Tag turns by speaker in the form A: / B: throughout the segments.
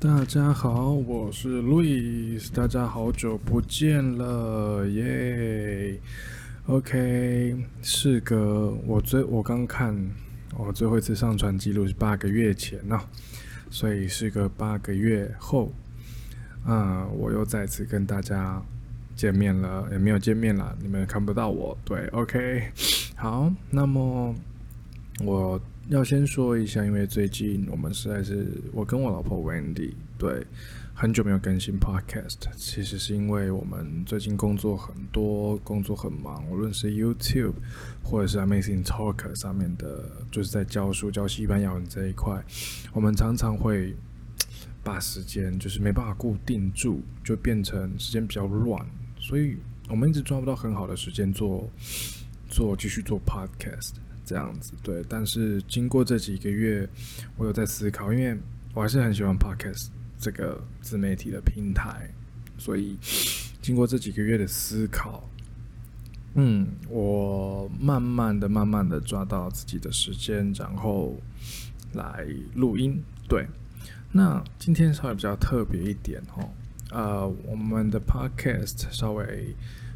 A: 大家好，我是 Louis，大家好久不见了耶。OK，事隔我最我刚看我最后一次上传记录是八个月前呢，所以事隔八个月后，啊，我又再次跟大家见面了，也没有见面了，你们看不到我。对，OK，好，那么我。要先说一下，因为最近我们实在是我跟我老婆 Wendy 对很久没有更新 Podcast，其实是因为我们最近工作很多，工作很忙，无论是 YouTube 或者是 Amazing Talker 上面的，就是在教书教西班牙文这一块，我们常常会把时间就是没办法固定住，就变成时间比较乱，所以我们一直抓不到很好的时间做做继续做 Podcast。这样子对，但是经过这几个月，我有在思考，因为我还是很喜欢 Podcast 这个自媒体的平台，所以经过这几个月的思考，嗯，我慢慢的、慢慢的抓到自己的时间，然后来录音。对，那今天稍微比较特别一点哦，呃，我们的 Podcast 稍微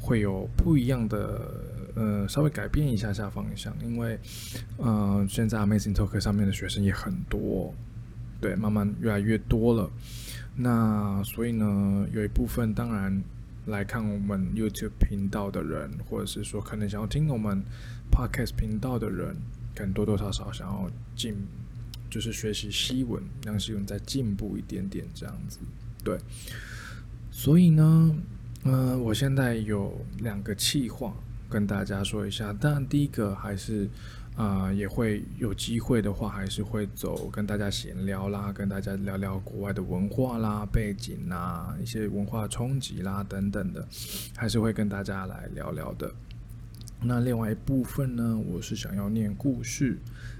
A: 会有不一样的。呃，稍微改变一下下方向，因为，呃，现在 amazing talk 上面的学生也很多，对，慢慢越来越多了。那所以呢，有一部分当然来看我们 YouTube 频道的人，或者是说可能想要听我们 Podcast 频道的人，可能多多少少想要进，就是学习西文，让西文再进步一点点这样子。对，所以呢，呃，我现在有两个计划。跟大家说一下，当然第一个还是，啊、也会有机会的话，还是会走跟大家闲聊啦，跟大家聊聊国外的文化啦、背景啦、一些文化冲击啦等等的，还是会跟大家来聊聊的。那另外一部分呢，我是想要念故事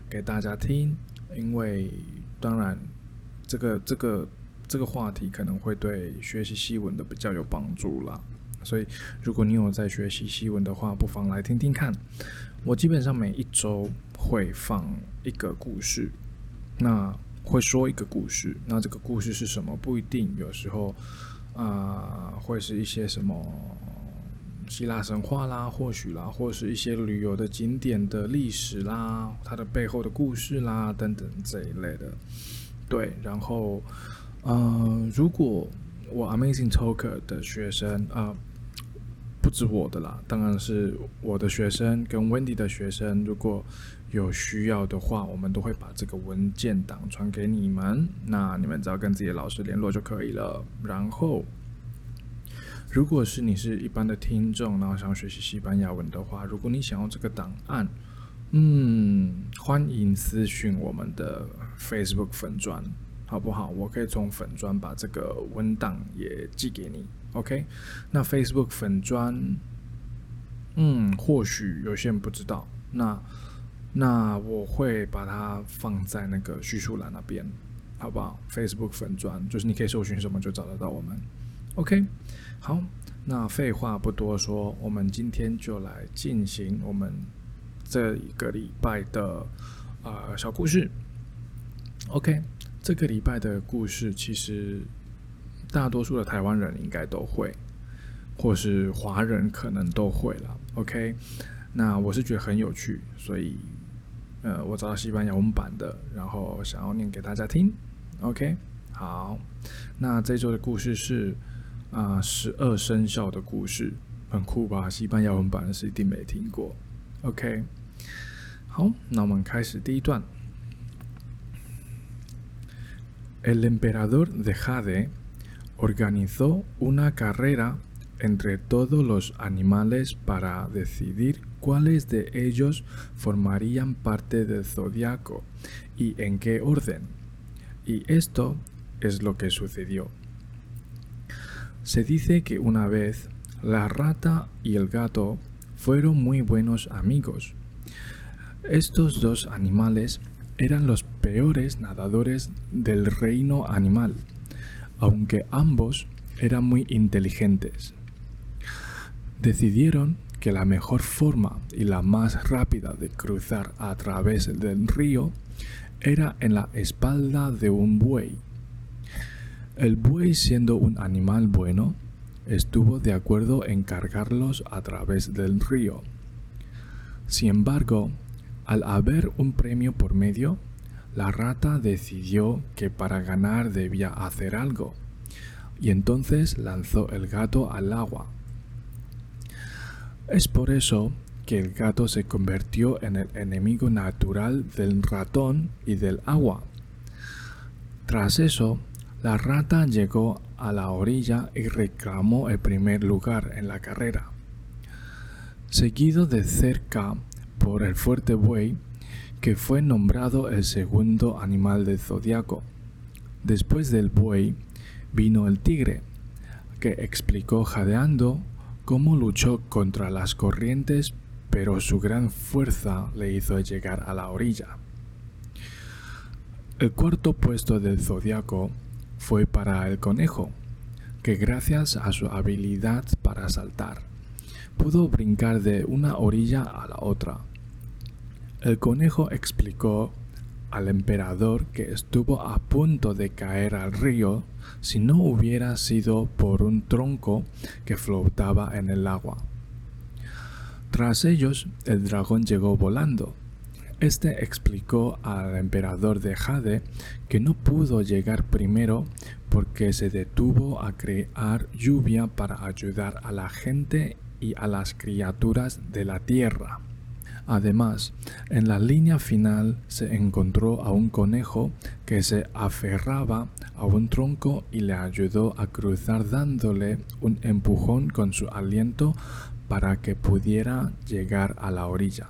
A: 给大家听，因为当然这个这个这个话题可能会对学习西文的比较有帮助啦。所以，如果你有在学习西文的话，不妨来听听看。我基本上每一周会放一个故事，那会说一个故事。那这个故事是什么？不一定。有时候啊、会是一些什么希腊神话啦，或许啦，或是一些旅游的景点的历史啦，它的背后的故事啦，等等这一类的。对，然后呃，如果我 Amazing Talker 的学生啊。呃不止我的啦，当然是我的学生跟 Wendy 的学生。如果有需要的话，我们都会把这个文件档传给你们。那你们只要跟自己的老师联络就可以了。然后，如果是你是一般的听众，然后想学习西班牙文的话，如果你想要这个档案，嗯，欢迎私讯我们的 Facebook 粉专，好不好？我可以从粉砖把这个文档也寄给你。OK，那 Facebook 粉砖，嗯，或许有些人不知道，那那我会把它放在那个叙述栏那边，好不好？Facebook 粉砖就是你可以搜寻什么就找得到我们。OK，好，那废话不多说，我们今天就来进行我们这一个礼拜的啊、呃、小故事。OK，这个礼拜的故事其实。大多数的台湾人应该都会，或是华人可能都会了。OK，那我是觉得很有趣，所以呃，我找到西班牙文版的，然后想要念给大家听。OK，好，那这周的故事是啊，十二生肖的故事，很酷吧？西班牙文版的是一定没听过。OK，好，那我们开始第一段。El emperador de Jade organizó una carrera entre todos los animales para decidir cuáles de ellos formarían parte del zodiaco y en qué orden. Y esto es lo que sucedió. Se dice que una vez la rata y el gato fueron muy buenos amigos. Estos dos animales eran los peores nadadores del reino animal aunque ambos eran muy inteligentes. decidieron que la mejor forma y la más rápida de cruzar a través del río era en la espalda de un buey. El buey, siendo un animal bueno, estuvo de acuerdo en cargarlos a través del río. Sin embargo, al haber un premio por medio, la rata decidió que para ganar debía hacer algo, y entonces lanzó el gato al agua. Es por eso que el gato se convirtió en el enemigo natural del ratón y del agua. Tras eso, la rata llegó a la orilla y reclamó el primer lugar en la carrera. Seguido de cerca por el fuerte buey, que fue nombrado el segundo animal del zodiaco. Después del buey vino el tigre, que explicó jadeando cómo luchó contra las corrientes, pero su gran fuerza le hizo llegar a la orilla. El cuarto puesto del zodiaco fue para el conejo, que gracias a su habilidad para saltar, pudo brincar de una orilla a la otra. El conejo explicó al emperador que estuvo a punto de caer al río si no hubiera sido por un tronco que flotaba en el agua. Tras ellos, el dragón llegó volando. Este explicó al emperador de Jade que no pudo llegar primero porque se detuvo a crear lluvia para ayudar a la gente y a las criaturas de la tierra. Además, en la línea final se encontró a un conejo que se aferraba a un tronco y le ayudó a cruzar dándole un empujón con su aliento para que pudiera llegar a la orilla.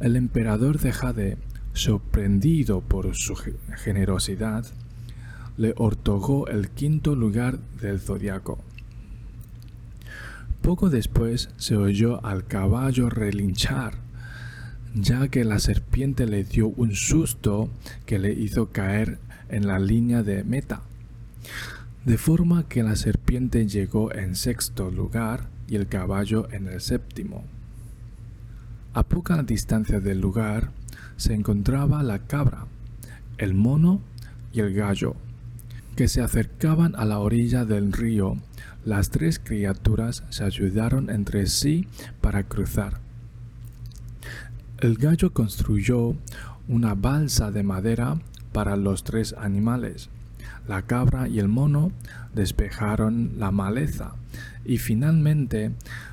A: El emperador de Jade, sorprendido por su generosidad, le otorgó el quinto lugar del zodiaco. Poco después se oyó al caballo relinchar, ya que la serpiente le dio un susto que le hizo caer en la línea de meta, de forma que la serpiente llegó en sexto lugar y el caballo en el séptimo. A poca distancia del lugar se encontraba la cabra, el mono y el gallo, que se acercaban a la orilla del río las tres criaturas se ayudaron entre sí para cruzar. El gallo construyó una balsa de madera para los tres animales. La cabra y el mono despejaron la maleza y finalmente,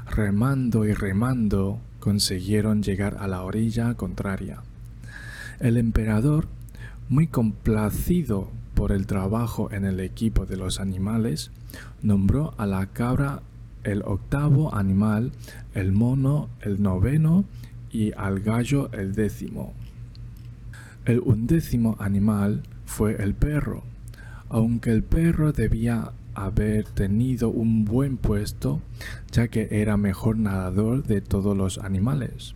A: remando y remando, consiguieron llegar a la orilla contraria. El emperador, muy complacido por el trabajo en el equipo de los animales, nombró a la cabra el octavo animal, el mono el noveno y al gallo el décimo. El undécimo animal fue el perro, aunque el perro debía haber tenido un buen puesto, ya que era mejor nadador de todos los animales.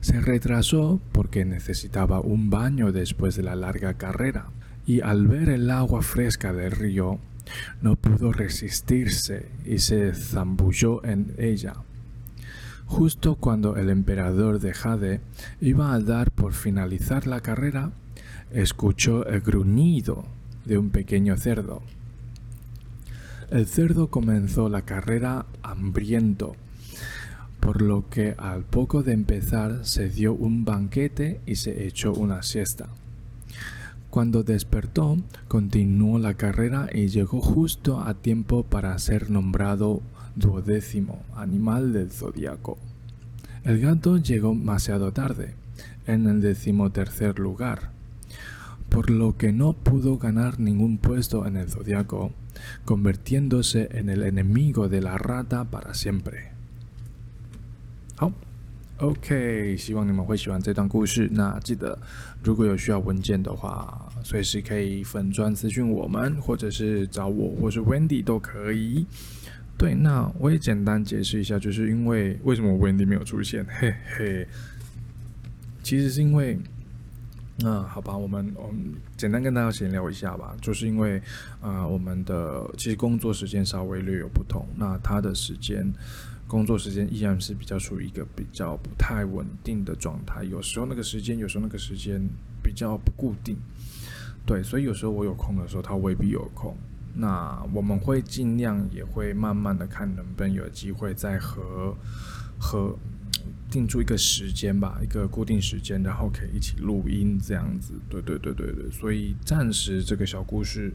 A: Se retrasó porque necesitaba un baño después de la larga carrera y al ver el agua fresca del río, no pudo resistirse y se zambulló en ella. Justo cuando el emperador de Jade iba a dar por finalizar la carrera, escuchó el gruñido de un pequeño cerdo. El cerdo comenzó la carrera hambriento, por lo que al poco de empezar se dio un banquete y se echó una siesta. Cuando despertó, continuó la carrera y llegó justo a tiempo para ser nombrado duodécimo animal del zodiaco. El gato llegó demasiado tarde, en el decimotercer lugar, por lo que no pudo ganar ningún puesto en el zodiaco, convirtiéndose en el enemigo de la rata para siempre. OK，希望你们会喜欢这段故事。那记得，如果有需要文件的话，随时可以粉砖私讯我们，或者是找我，或是 Wendy 都可以。对，那我也简单解释一下，就是因为为什么 Wendy 没有出现？嘿嘿，其实是因为，那好吧，我们我们简单跟大家闲聊一下吧。就是因为，啊、我们的其实工作时间稍微略有不同，那他的时间。工作时间依然是比较处于一个比较不太稳定的状态，有时候那个时间，有时候那个时间比较不固定。对，所以有时候我有空的时候，他未必有空。那我们会尽量也会慢慢的看能不能有机会再和和定出一个时间吧，一个固定时间，然后可以一起录音这样子。对对对对对，所以暂时这个小故事，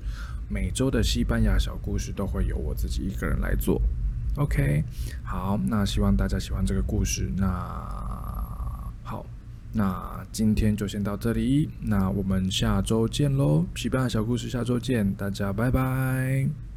A: 每周的西班牙小故事都会由我自己一个人来做。OK，好，那希望大家喜欢这个故事。那好。那今天就先到这里，那我们下周见喽！西班牙小故事，下周见，大家拜拜。